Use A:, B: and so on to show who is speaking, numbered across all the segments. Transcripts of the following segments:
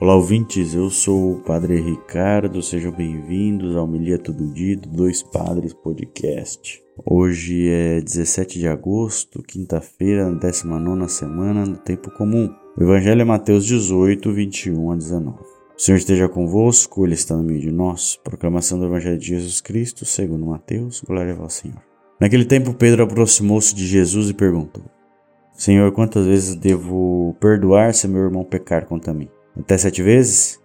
A: Olá, ouvintes. Eu sou o Padre Ricardo. Sejam bem-vindos ao Milia Todo Dia do Dois Padres Podcast. Hoje é 17 de agosto, quinta-feira, 19 semana do Tempo Comum. O Evangelho é Mateus 18, 21 a 19. O Senhor esteja convosco, Ele está no meio de nós. Proclamação do Evangelho de Jesus Cristo, segundo Mateus. Glória ao Senhor. Naquele tempo, Pedro aproximou-se de Jesus e perguntou: Senhor, quantas vezes devo perdoar se meu irmão pecar contra mim? Até sete vezes?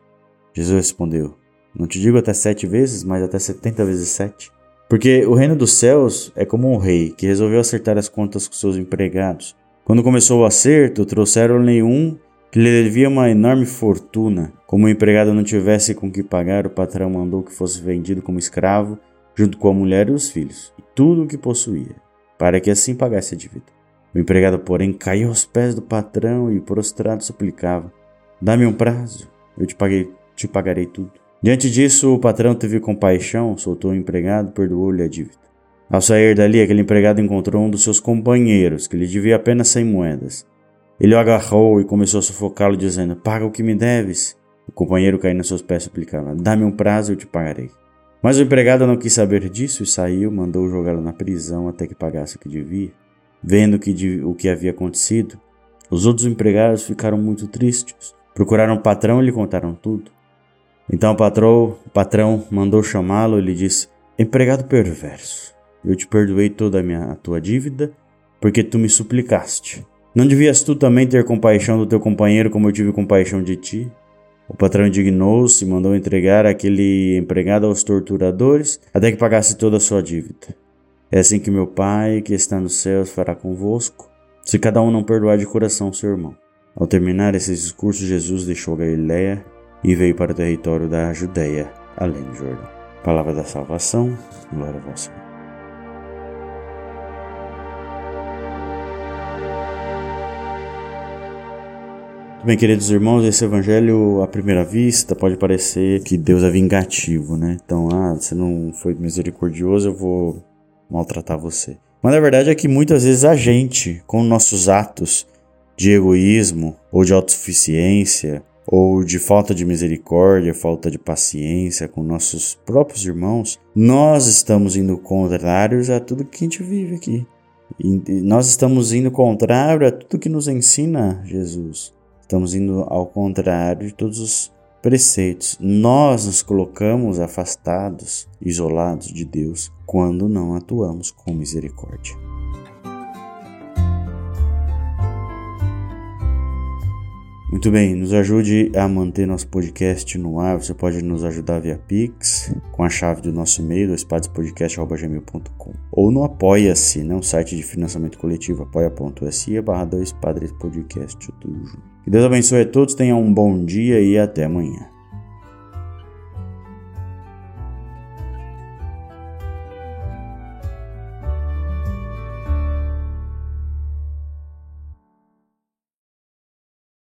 A: Jesus respondeu: Não te digo até sete vezes, mas até setenta vezes sete. Porque o reino dos céus é como um rei que resolveu acertar as contas com seus empregados. Quando começou o acerto, trouxeram-lhe um que lhe devia uma enorme fortuna. Como o empregado não tivesse com que pagar, o patrão mandou que fosse vendido como escravo, junto com a mulher e os filhos, e tudo o que possuía, para que assim pagasse a dívida. O empregado, porém, caiu aos pés do patrão e prostrado suplicava: Dá-me um prazo, eu te, paguei, te pagarei tudo. Diante disso, o patrão teve compaixão, soltou o empregado, perdoou-lhe a dívida. Ao sair dali, aquele empregado encontrou um dos seus companheiros, que lhe devia apenas cem moedas. Ele o agarrou e começou a sufocá-lo, dizendo: Paga o que me deves. O companheiro caindo nos seus pés suplicava: Dá-me um prazo, eu te pagarei. Mas o empregado não quis saber disso e saiu, mandou jogá-lo na prisão até que pagasse o que devia. Vendo que, o que havia acontecido, os outros empregados ficaram muito tristes Procuraram o patrão e lhe contaram tudo. Então o patrão, o patrão mandou chamá-lo e lhe disse: Empregado perverso, eu te perdoei toda a, minha, a tua dívida, porque tu me suplicaste. Não devias tu também ter compaixão do teu companheiro como eu tive compaixão de ti? O patrão indignou-se e mandou entregar aquele empregado aos torturadores até que pagasse toda a sua dívida. É assim que meu Pai, que está nos céus, fará convosco, se cada um não perdoar de coração seu irmão. Ao terminar esses discursos, Jesus deixou Galiléia e veio para o território da Judéia, além do Jordão. Palavra da salvação, glória a vós, Bem, queridos irmãos, esse evangelho, à primeira vista, pode parecer que Deus é vingativo, né? Então, ah, você não foi misericordioso, eu vou maltratar você. Mas a verdade é que muitas vezes a gente, com nossos atos, de egoísmo ou de autossuficiência ou de falta de misericórdia, falta de paciência com nossos próprios irmãos, nós estamos indo contrários a tudo que a gente vive aqui. E nós estamos indo contrário a tudo que nos ensina Jesus. Estamos indo ao contrário de todos os preceitos. Nós nos colocamos afastados, isolados de Deus, quando não atuamos com misericórdia. Muito bem, nos ajude a manter nosso podcast no ar. Você pode nos ajudar via Pix, com a chave do nosso e-mail, espadespodcast.gmail.com ou no Apoia-se, né, um site de financiamento coletivo, apoia.se barra 2 Padres Podcast, tudo junto. Que Deus abençoe a todos, tenham um bom dia e até amanhã.